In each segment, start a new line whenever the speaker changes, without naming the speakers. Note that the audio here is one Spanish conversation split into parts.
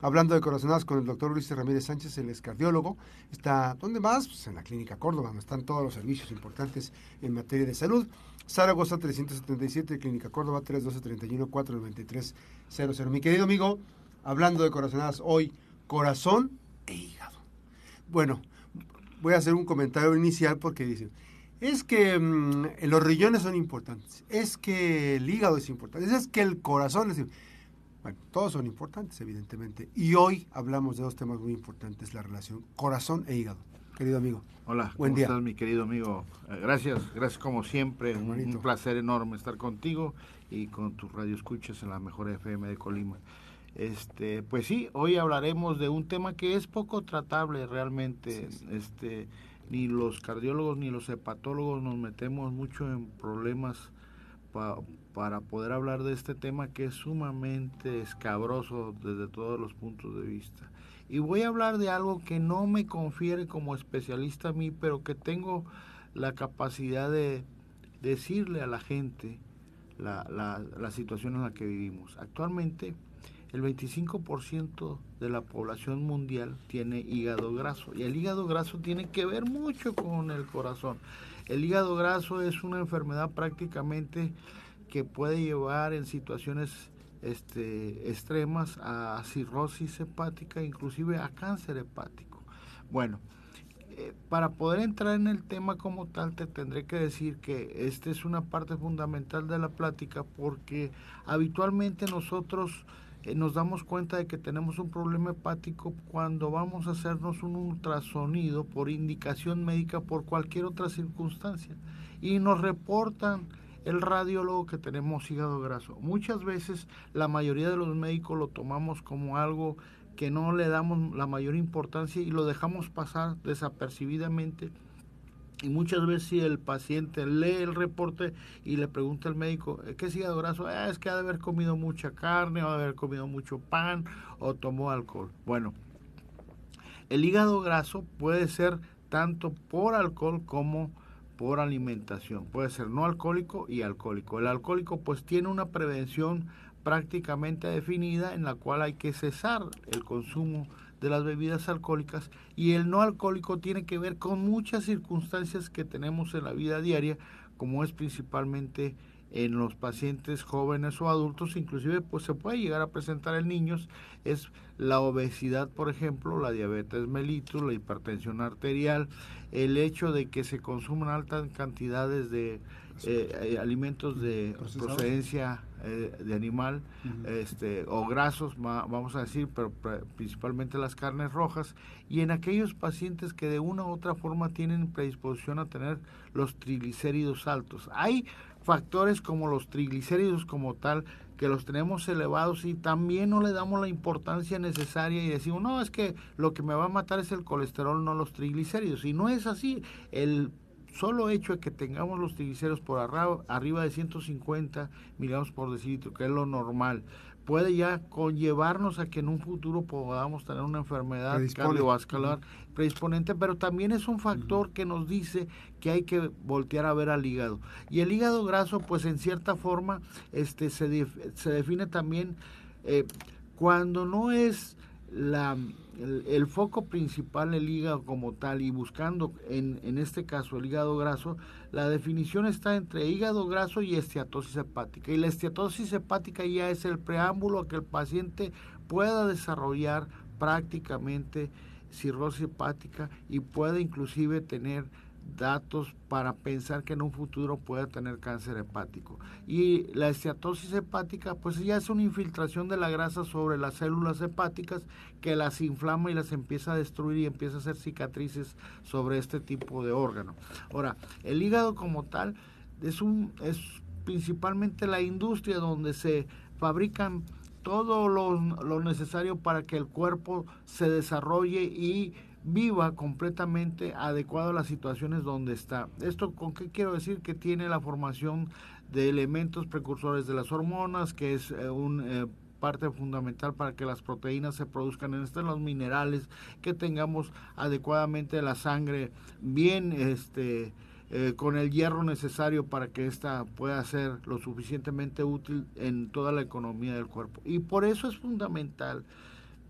hablando de corazonadas con el doctor Luis Ramírez Sánchez, el es cardiólogo. Está, ¿dónde más? Pues en la Clínica Córdoba, donde están todos los servicios importantes en materia de salud. Zaragoza 377, Clínica Córdoba 312-31-493-00. Mi querido amigo, hablando de corazonadas hoy, corazón e hígado. Bueno, voy a hacer un comentario inicial porque dicen, es que mm, los riñones son importantes, es que el hígado es importante, es que el corazón es importante. Bueno, todos son importantes, evidentemente. Y hoy hablamos de dos temas muy importantes, la relación corazón e hígado. Querido amigo.
Hola, Buen ¿cómo día. estás, mi querido amigo? Eh, gracias, gracias como siempre. Un, un, placer enorme estar contigo y con tus radioescuchas en la mejor FM de Colima. Este, pues sí, hoy hablaremos de un tema que es poco tratable realmente. Este, ni los cardiólogos ni los hepatólogos nos metemos mucho en problemas para poder hablar de este tema que es sumamente escabroso desde todos los puntos de vista. Y voy a hablar de algo que no me confiere como especialista a mí, pero que tengo la capacidad de decirle a la gente la, la, situación en la que vivimos. Actualmente el 25% de la población mundial tiene hígado graso y el hígado graso tiene que ver mucho con el corazón. El hígado graso es una enfermedad prácticamente que puede llevar en situaciones este, extremas a cirrosis hepática, inclusive a cáncer hepático. Bueno, eh, para poder entrar en el tema como tal, te tendré que decir que esta es una parte fundamental de la plática porque habitualmente nosotros eh, nos damos cuenta de que tenemos un problema hepático cuando vamos a hacernos un ultrasonido por indicación médica por cualquier otra circunstancia y nos reportan el radiólogo que tenemos hígado graso. Muchas veces la mayoría de los médicos lo tomamos como algo que no le damos la mayor importancia y lo dejamos pasar desapercibidamente y muchas veces si el paciente lee el reporte y le pregunta al médico, eh, ¿qué es hígado graso? Ah, es que ha de haber comido mucha carne, o ha de haber comido mucho pan, o tomó alcohol. Bueno, el hígado graso puede ser tanto por alcohol como por alimentación. Puede ser no alcohólico y alcohólico. El alcohólico pues tiene una prevención prácticamente definida en la cual hay que cesar el consumo de las bebidas alcohólicas y el no alcohólico tiene que ver con muchas circunstancias que tenemos en la vida diaria, como es principalmente en los pacientes jóvenes o adultos, inclusive pues se puede llegar a presentar en niños, es la obesidad, por ejemplo, la diabetes mellitus, la hipertensión arterial, el hecho de que se consuman altas cantidades de eh, eh, alimentos de procedencia eh, de animal este, o grasos, vamos a decir, pero principalmente las carnes rojas, y en aquellos pacientes que de una u otra forma tienen predisposición a tener los triglicéridos altos. Hay factores como los triglicéridos como tal, que los tenemos elevados y también no le damos la importancia necesaria y decimos, no, es que lo que me va a matar es el colesterol, no los triglicéridos. Y no es así. El solo hecho de que tengamos los triglicéridos por arriba de 150 miligramos por decilitro, que es lo normal, puede ya conllevarnos a que en un futuro podamos tener una enfermedad cardiovascular predisponente, pero también es un factor que nos dice que hay que voltear a ver al hígado. Y el hígado graso, pues en cierta forma, este se, se define también eh, cuando no es la el, foco principal, el hígado como tal, y buscando en, en este caso el hígado graso, la definición está entre hígado graso y esteatosis hepática. Y la esteatosis hepática ya es el preámbulo a que el paciente pueda desarrollar prácticamente cirrosis hepática y pueda inclusive tener datos para pensar que en un futuro pueda tener cáncer hepático. Y la esteatosis hepática, pues ya es una infiltración de la grasa sobre las células hepáticas que las inflama y las empieza a destruir y empieza a hacer cicatrices sobre este tipo de órgano. Ahora, el hígado como tal es un es principalmente la industria donde se fabrican todo lo, lo necesario para que el cuerpo se desarrolle y viva completamente adecuado a las situaciones donde está. ¿Esto con qué quiero decir? Que tiene la formación de elementos precursores de las hormonas, que es eh, un... Eh, parte fundamental para que las proteínas se produzcan en este, los minerales, que tengamos adecuadamente la sangre bien este, eh, con el hierro necesario para que ésta pueda ser lo suficientemente útil en toda la economía del cuerpo. Y por eso es fundamental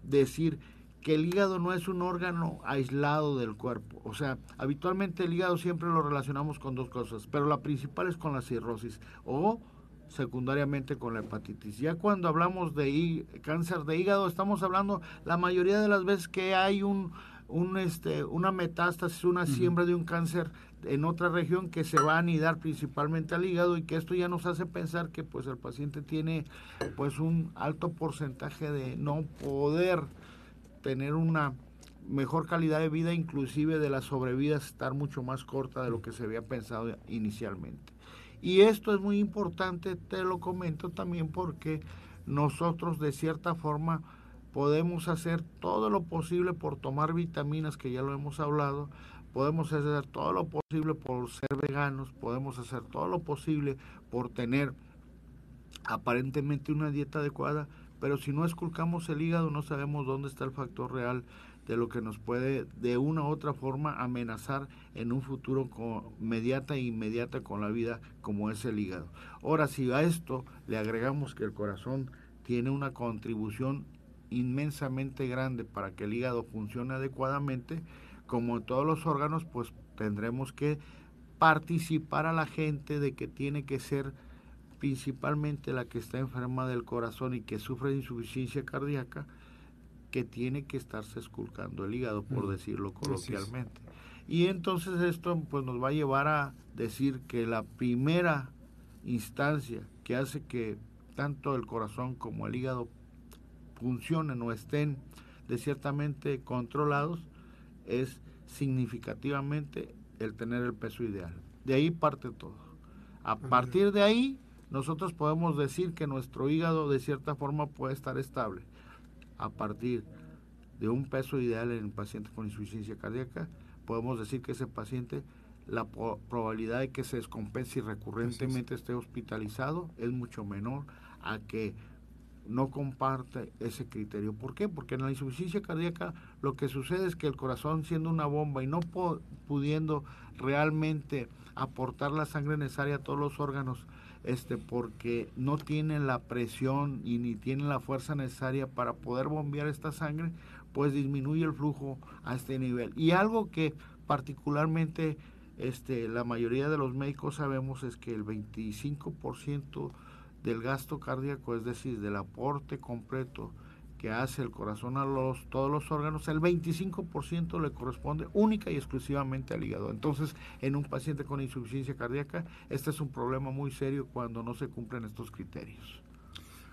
decir que el hígado no es un órgano aislado del cuerpo. O sea, habitualmente el hígado siempre lo relacionamos con dos cosas, pero la principal es con la cirrosis o secundariamente con la hepatitis. Ya cuando hablamos de cáncer de hígado, estamos hablando la mayoría de las veces que hay un, un este, una metástasis, una siembra de un cáncer en otra región que se va a anidar principalmente al hígado y que esto ya nos hace pensar que pues el paciente tiene pues un alto porcentaje de no poder tener una mejor calidad de vida, inclusive de la sobrevida estar mucho más corta de lo que se había pensado inicialmente. Y esto es muy importante, te lo comento también porque nosotros de cierta forma podemos hacer todo lo posible por tomar vitaminas, que ya lo hemos hablado, podemos hacer todo lo posible por ser veganos, podemos hacer todo lo posible por tener aparentemente una dieta adecuada, pero si no esculcamos el hígado no sabemos dónde está el factor real de lo que nos puede de una u otra forma amenazar en un futuro con, mediata e inmediata con la vida como es el hígado. Ahora, si a esto le agregamos que el corazón tiene una contribución inmensamente grande para que el hígado funcione adecuadamente, como todos los órganos, pues tendremos que participar a la gente de que tiene que ser principalmente la que está enferma del corazón y que sufre de insuficiencia cardíaca, que tiene que estarse esculcando el hígado, por decirlo coloquialmente. Y entonces esto pues nos va a llevar a decir que la primera instancia que hace que tanto el corazón como el hígado funcionen o estén de ciertamente controlados es significativamente el tener el peso ideal. De ahí parte todo. A partir de ahí nosotros podemos decir que nuestro hígado de cierta forma puede estar estable a partir de un peso ideal en el paciente con insuficiencia cardíaca, podemos decir que ese paciente, la probabilidad de que se descompense y recurrentemente esté hospitalizado es mucho menor a que no comparte ese criterio. ¿Por qué? Porque en la insuficiencia cardíaca lo que sucede es que el corazón siendo una bomba y no pudiendo realmente aportar la sangre necesaria a todos los órganos, este, porque no tienen la presión y ni tienen la fuerza necesaria para poder bombear esta sangre, pues disminuye el flujo a este nivel. Y algo que particularmente este, la mayoría de los médicos sabemos es que el 25% del gasto cardíaco, es decir, del aporte completo que hace el corazón a los, todos los órganos, el 25% le corresponde única y exclusivamente al hígado. Entonces, en un paciente con insuficiencia cardíaca, este es un problema muy serio cuando no se cumplen estos criterios.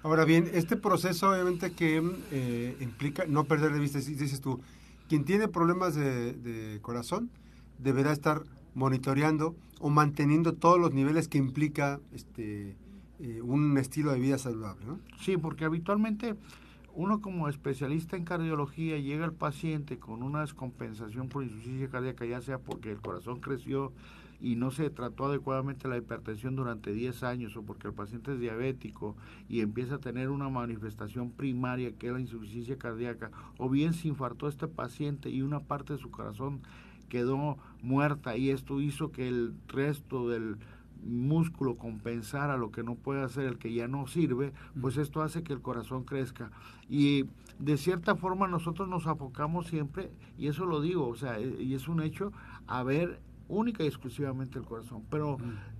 Ahora bien, este proceso obviamente que eh, implica no perder de vista, dices tú, quien tiene problemas de, corazón deberá estar monitoreando o manteniendo todos los niveles que implica este eh, un estilo de vida saludable, ¿no?
Sí, porque habitualmente uno como especialista en cardiología llega al paciente con una descompensación por insuficiencia cardíaca, ya sea porque el corazón creció y no se trató adecuadamente la hipertensión durante 10 años o porque el paciente es diabético y empieza a tener una manifestación primaria que es la insuficiencia cardíaca, o bien se infartó este paciente y una parte de su corazón quedó muerta y esto hizo que el resto del músculo compensar a lo que no puede hacer el que ya no sirve, pues esto hace que el corazón crezca. Y de cierta forma nosotros nos afocamos siempre, y eso lo digo, o sea, e, y es un hecho, a ver única y exclusivamente el corazón. Pero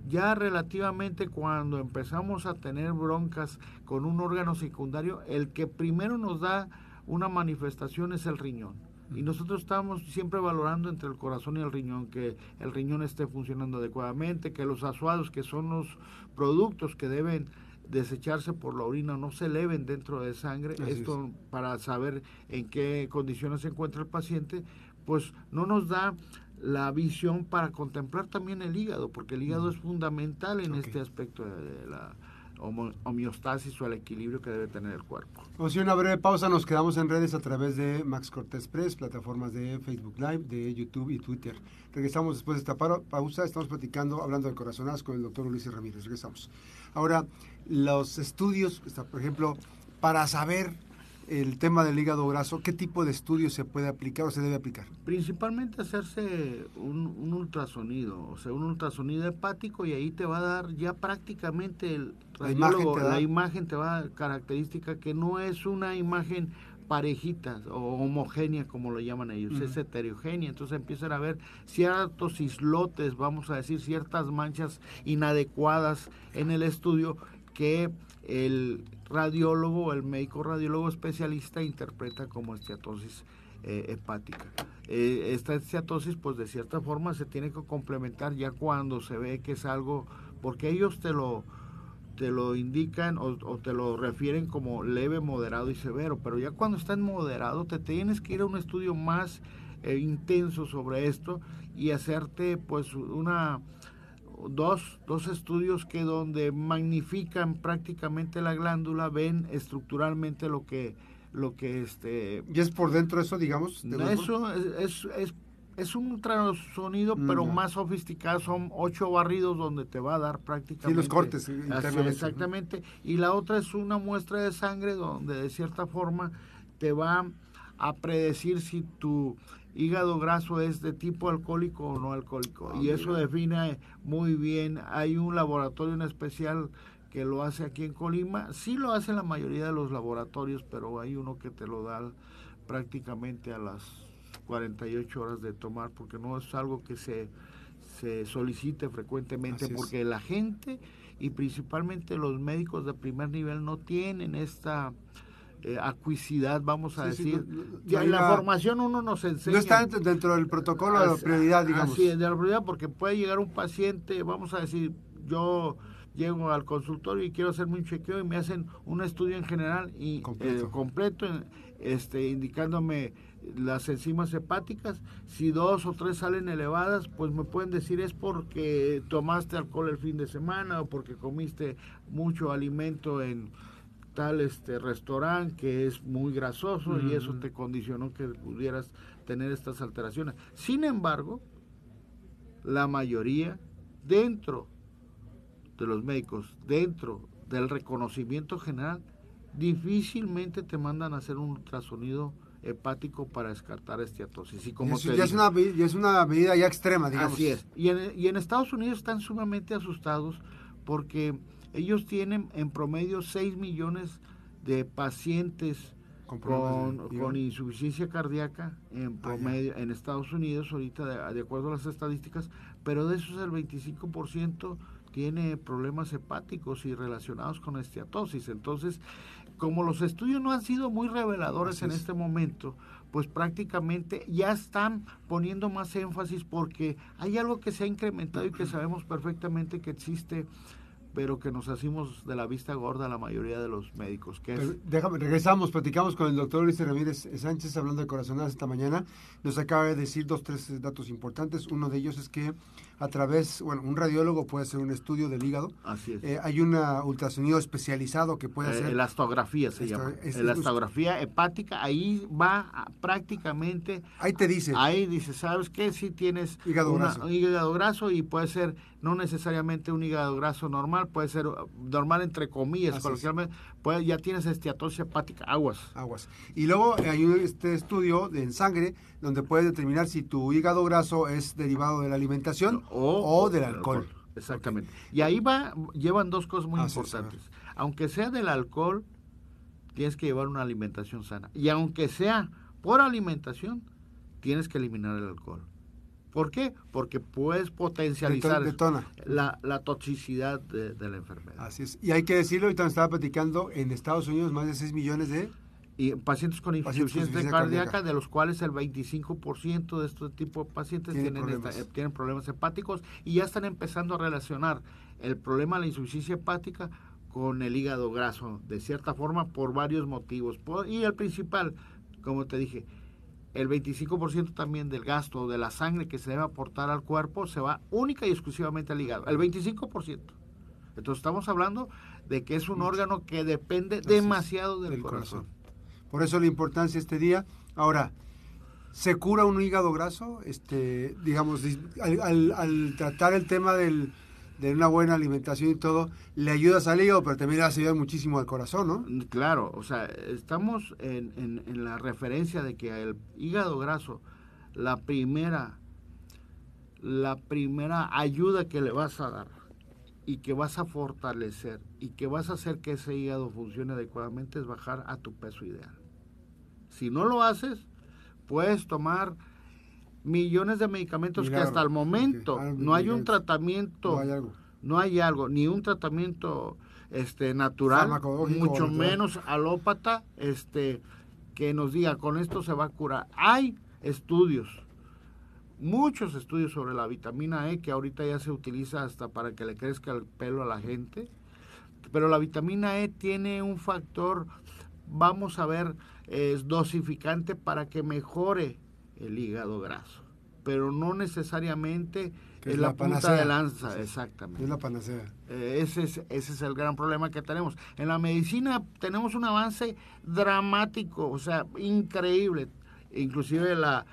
ya relativamente cuando empezamos a tener broncas con un órgano secundario, el que primero nos da una manifestación es el riñón. Y nosotros estamos siempre valorando entre el corazón y el riñón, que el riñón esté funcionando adecuadamente, que los asuados, que son los productos que deben desecharse por la orina, no se eleven dentro de sangre. Esto para saber en qué condiciones se encuentra el paciente, pues no nos da la visión para contemplar también el hígado, porque el hígado es fundamental en este aspecto de la homeostasis o el equilibrio que debe tener el cuerpo.
Vamos a una breve pausa, nos quedamos en redes a través de Max Cortés Press, plataformas de Facebook Live, de YouTube y Twitter. Regresamos después de esta pausa, estamos platicando, hablando de corazonadas con el doctor Ulises Ramírez. Regresamos. Ahora, los estudios, por ejemplo, para saber el tema del hígado graso, ¿qué tipo de estudio se puede aplicar o se debe aplicar?
Principalmente hacerse un, ultrasonido, o sea, un ultrasonido hepático y ahí te va a dar ya prácticamente el
la imagen, te
la imagen te va a dar característica que no es una imagen parejita o homogénea como lo llaman ellos, es heterogénea, entonces empiezan a ver ciertos islotes, vamos a decir, ciertas manchas inadecuadas en el estudio que el radiólogo, el médico radiólogo especialista interpreta como esteatosis eh, hepática. Eh, esta esteatosis, pues de cierta forma se tiene que complementar ya cuando se ve que es algo, porque ellos te lo te lo indican o, te lo refieren como leve, moderado y severo, pero ya cuando está en moderado te tienes que ir a un estudio más eh, intenso sobre esto y hacerte pues una dos, dos estudios que donde magnifican prácticamente la glándula, ven estructuralmente lo que lo que este
y es por dentro eso digamos
eso es, es, es, un ultrasonido mm, pero más sofisticado. Son ocho barridos donde te va a dar prácticamente
sí, los cortes internamente.
exactamente. Y la otra es una muestra de sangre donde de cierta forma te va a predecir si tu hígado graso es de tipo alcohólico o no alcohólico. Ah, y eso define muy bien. Hay un laboratorio en especial que lo hace aquí en Colima. Sí lo hace la mayoría de los laboratorios, pero hay uno que te lo da prácticamente a las 48 horas de tomar, porque no es algo que se, se solicite frecuentemente, porque la gente y principalmente los médicos de primer nivel no tienen esta eh, acuicidad, vamos a decir. ya, la formación uno nos enseña.
No está dentro del protocolo de la prioridad, digamos.
Sí, de la prioridad, porque puede llegar un paciente, vamos a decir, yo llego al consultorio y quiero hacerme un chequeo y me hacen un estudio en general y completo, eh, este, indicándome las enzimas hepáticas. Si dos o tres salen elevadas, pues me pueden decir es porque tomaste alcohol el fin de semana o porque comiste mucho alimento en tal este restaurante que es muy grasoso y eso te condicionó que pudieras tener estas alteraciones. Sin embargo, la mayoría dentro de los médicos, dentro del reconocimiento general, difícilmente te mandan a hacer un ultrasonido hepático para descartar esteatosis. Y como
ya, es una, ya es una medida ya extrema, digamos.
Así es. Y en, y en Estados Unidos están sumamente asustados porque ellos tienen en promedio 6 millones de pacientes con, insuficiencia cardíaca en ah, promedio en Estados Unidos, ahorita de, acuerdo a las estadísticas, pero de esos el 25% tiene problemas hepáticos y relacionados con esteatosis. Entonces, como los estudios no han sido muy reveladores en este momento, pues prácticamente ya están poniendo más énfasis porque hay algo que se ha incrementado y que sabemos perfectamente que existe pero que nos hacemos de la vista gorda la mayoría de los médicos. Que
Déjame, regresamos, platicamos con el doctor Luis Ramírez Sánchez hablando de corazonadas esta mañana. Nos acaba de decir dos, tres datos importantes. Uno de ellos es que a través, bueno, un radiólogo puede hacer un estudio del hígado.
Así es.
Eh, hay un ultrasonido especializado que puede hacer.
Eh, elastografía se llama. elastografía hepática, ahí va prácticamente.
Ahí te dice.
Ahí dice, ¿sabes qué? Si tienes
hígado, graso.
hígado graso y puede ser no necesariamente un hígado graso normal, puede ser uh, normal entre comillas, coloquialmente, puede, ya tienes esteatosis hepática, aguas.
Aguas. Y luego hay este estudio de, en sangre donde puedes determinar si tu hígado graso es derivado de la alimentación o, del alcohol.
Exactamente. Y ahí va, llevan dos cosas muy importantes. Aunque sea del alcohol, tienes que llevar una alimentación sana. Y aunque sea por alimentación, tienes que eliminar el alcohol. ¿Por qué? Porque puedes potencializar La, la, toxicidad de, la enfermedad.
Así es. Y hay que decirlo, ahorita me estaba platicando, en Estados Unidos más de 6 millones de...
Y pacientes con insuficiencia cardíaca, de los cuales el 25% de este tipo de pacientes tienen, problemas. Eh, tienen problemas hepáticos y ya están empezando a relacionar el problema de la insuficiencia hepática con el hígado graso, de cierta forma, por varios motivos. y el principal, como te dije, el 25% también del gasto de la sangre que se debe aportar al cuerpo se va única y exclusivamente al hígado, el 25%. Entonces estamos hablando de que es un órgano que depende demasiado del, corazón.
Por eso la importancia de este día. Ahora, ¿se cura un hígado graso? Este, digamos, al, tratar el tema del, de una buena alimentación y todo, le ayudas al hígado, pero también le ayuda muchísimo al corazón, ¿no?
Mm, claro, o sea, estamos en, en, la referencia de que el hígado graso, la primera, la primera ayuda que le vas a dar y que vas a fortalecer y que vas a hacer que ese hígado funcione adecuadamente es bajar a tu peso ideal. Si no lo haces, puedes tomar millones de medicamentos que hasta el momento ah, no hay un tratamiento, no hay algo, ni un tratamiento este natural, mucho menos alópata, este que nos diga con esto se va a curar. Hay estudios, muchos estudios sobre la vitamina E que ahorita ya se utiliza hasta para que le crezca el pelo a la gente, pero la vitamina E tiene un factor, vamos a ver, es dosificante para que mejore el hígado graso, pero no necesariamente es, la, punta de lanza, exactamente.
Es la panacea.
Eh, ese, es, ese es el gran problema que tenemos. En la medicina tenemos un avance dramático, o sea, increíble. Inclusive la,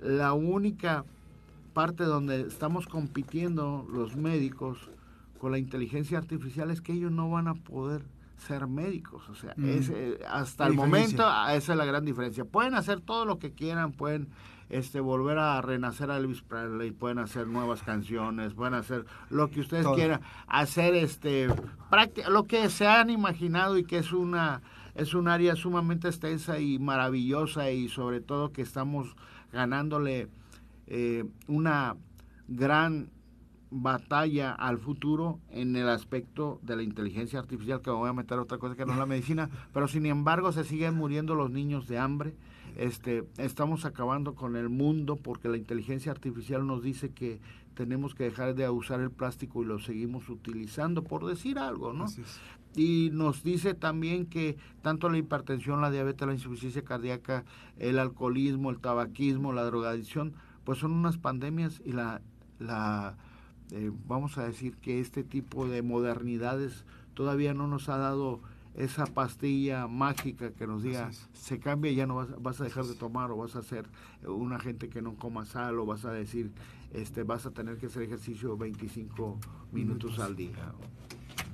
la única parte donde estamos compitiendo los médicos con la inteligencia artificial es que ellos no van a poder ser médicos. O sea, es, eh, hasta el momento ah, esa es la gran diferencia. Pueden hacer todo lo que quieran, pueden este volver a renacer a Elvis Presley, pueden hacer nuevas canciones, pueden hacer lo que ustedes quieran, hacer este lo que se han imaginado y que es una es un área sumamente extensa y maravillosa y sobre todo que estamos ganándole eh, una gran batalla al futuro en el aspecto de la inteligencia artificial, que me voy a meter otra cosa que no es la medicina, pero sin embargo se siguen muriendo los niños de hambre. Este, estamos acabando con el mundo porque la inteligencia artificial nos dice que tenemos que dejar de usar el plástico y lo seguimos utilizando, por decir algo, ¿no? Y nos dice también que tanto la hipertensión, la diabetes, la insuficiencia cardíaca, el alcoholismo, el tabaquismo, la drogadicción, pues son unas pandemias y la, la eh, vamos a decir que este tipo de modernidades todavía no nos ha dado esa pastilla mágica que nos diga se cambia y ya no vas, vas, a dejar de tomar o vas a ser una gente que no coma sal o vas a decir este vas a tener que hacer ejercicio 25 minutos. al día.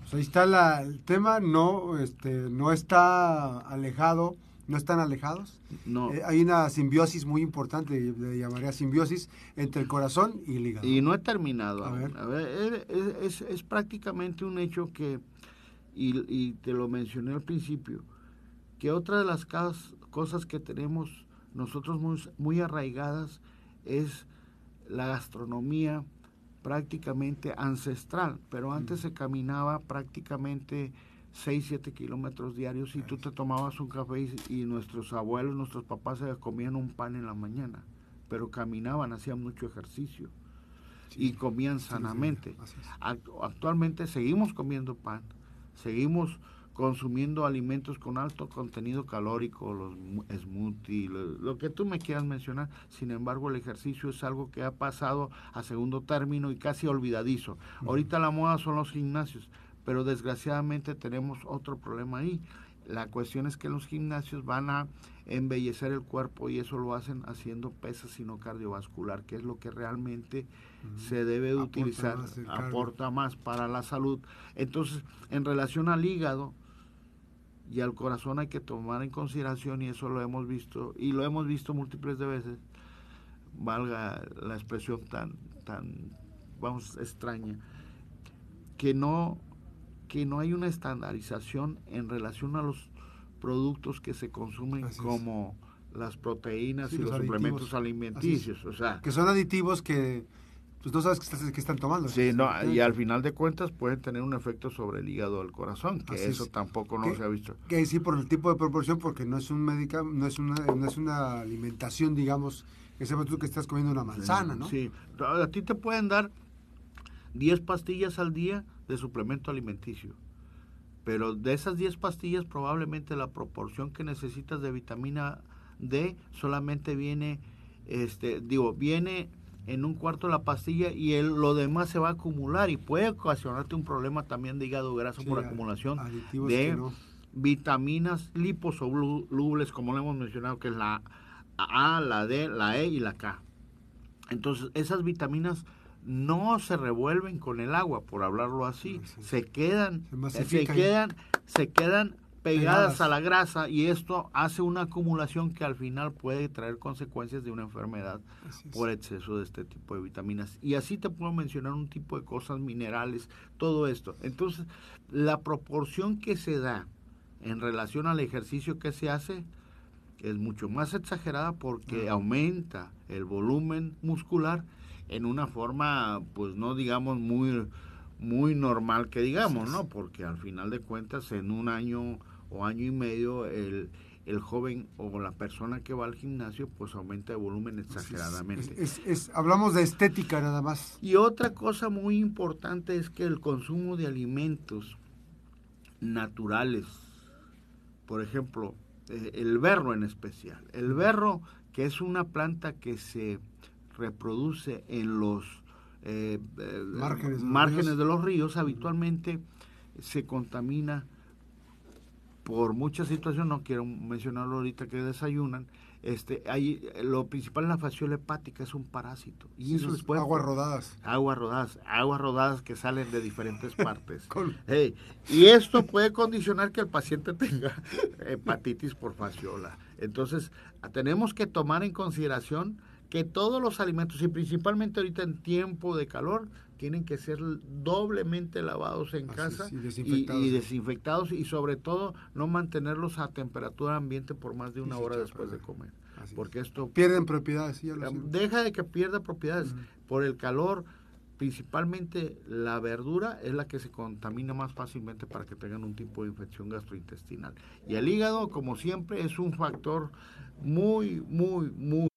Pues ahí está la, el tema, no este no está alejado no están alejados.
No.
Eh, hay una simbiosis muy importante, le llamaría simbiosis, entre el corazón y el hígado.
Y no he terminado. A ver. es, es, prácticamente un hecho que, y, y, te lo mencioné al principio, que otra de las cosas que tenemos nosotros muy, muy arraigadas es la gastronomía prácticamente ancestral, pero antes se caminaba prácticamente 6, 7 kilómetros diarios y tú te tomabas un café y, nuestros abuelos, nuestros papás se comían un pan en la mañana, pero caminaban, hacían mucho ejercicio y comían sanamente. Actualmente seguimos comiendo pan, seguimos consumiendo alimentos con alto contenido calórico, los smoothies, lo, que tú me quieras mencionar. Sin embargo, el ejercicio es algo que ha pasado a segundo término y casi olvidadizo. Ahorita la moda son los gimnasios pero desgraciadamente tenemos otro problema ahí. La cuestión es que los gimnasios van a embellecer el cuerpo y eso lo hacen haciendo pesas sino cardiovascular, que es lo que realmente se debe de utilizar, aporta más para la salud. Entonces, en relación al hígado y al corazón hay que tomar en consideración y eso lo hemos visto y lo hemos visto múltiples de veces, valga la expresión tan tan vamos extraña, que no que no hay una estandarización en relación a los productos que se consumen como las proteínas y los, suplementos alimenticios, o sea,
que son aditivos que pues no sabes qué, están tomando.
Sí, no, y al final de cuentas pueden tener un efecto sobre el hígado del corazón, que eso tampoco no se ha visto.
Que sí por el tipo de proporción, porque no es un médica, no es una, no es una alimentación, digamos, que sepas tú que estás comiendo una manzana, ¿no?
Sí, a ti te pueden dar 10 pastillas al día de suplemento alimenticio. Pero de esas 10 pastillas probablemente la proporción que necesitas de vitamina D solamente viene, este, digo, viene en un cuarto la pastilla y el, lo demás se va a acumular y puede ocasionarte un problema también de hígado graso por acumulación de vitaminas liposolubles, como le hemos mencionado, que es la A, la D, la E y la K. Entonces, esas vitaminas no se revuelven con el agua, por hablarlo así, se quedan, se, quedan, se quedan pegadas, a la grasa y esto hace una acumulación que al final puede traer consecuencias de una enfermedad por exceso de este tipo de vitaminas. Y así te puedo mencionar un tipo de cosas, minerales, todo esto. Entonces, la proporción que se da en relación al ejercicio que se hace es mucho más exagerada porque aumenta el volumen muscular en una forma, pues no digamos muy muy normal que digamos, ¿no? Porque al final de cuentas en un año o año y medio el, el joven o la persona que va al gimnasio pues aumenta de volumen exageradamente.
Es, hablamos de estética nada más.
Y otra cosa muy importante es que el consumo de alimentos naturales, por ejemplo, eh, el berro en especial. El berro, que es una planta que se reproduce en los eh, eh, márgenes, de los ríos, habitualmente se contamina por muchas situaciones, no quiero mencionarlo ahorita que desayunan, este, hay, lo principal en la fasciola hepática es un parásito.
Y eso les puede... Aguas rodadas.
Aguas rodadas, aguas rodadas que salen de diferentes partes. y esto puede condicionar que el paciente tenga hepatitis por fasciola. Entonces, tenemos que tomar en consideración que todos los alimentos, y principalmente ahorita en tiempo de calor, tienen que ser doblemente lavados en casa y, desinfectados. y, sobre todo no mantenerlos a temperatura ambiente por más de una hora después de comer. porque esto
pierden propiedades.
deja de que pierda propiedades por el calor. Principalmente la verdura es la que se contamina más fácilmente para que tengan un tipo de infección gastrointestinal. Y el hígado, como siempre, es un factor muy, muy, muy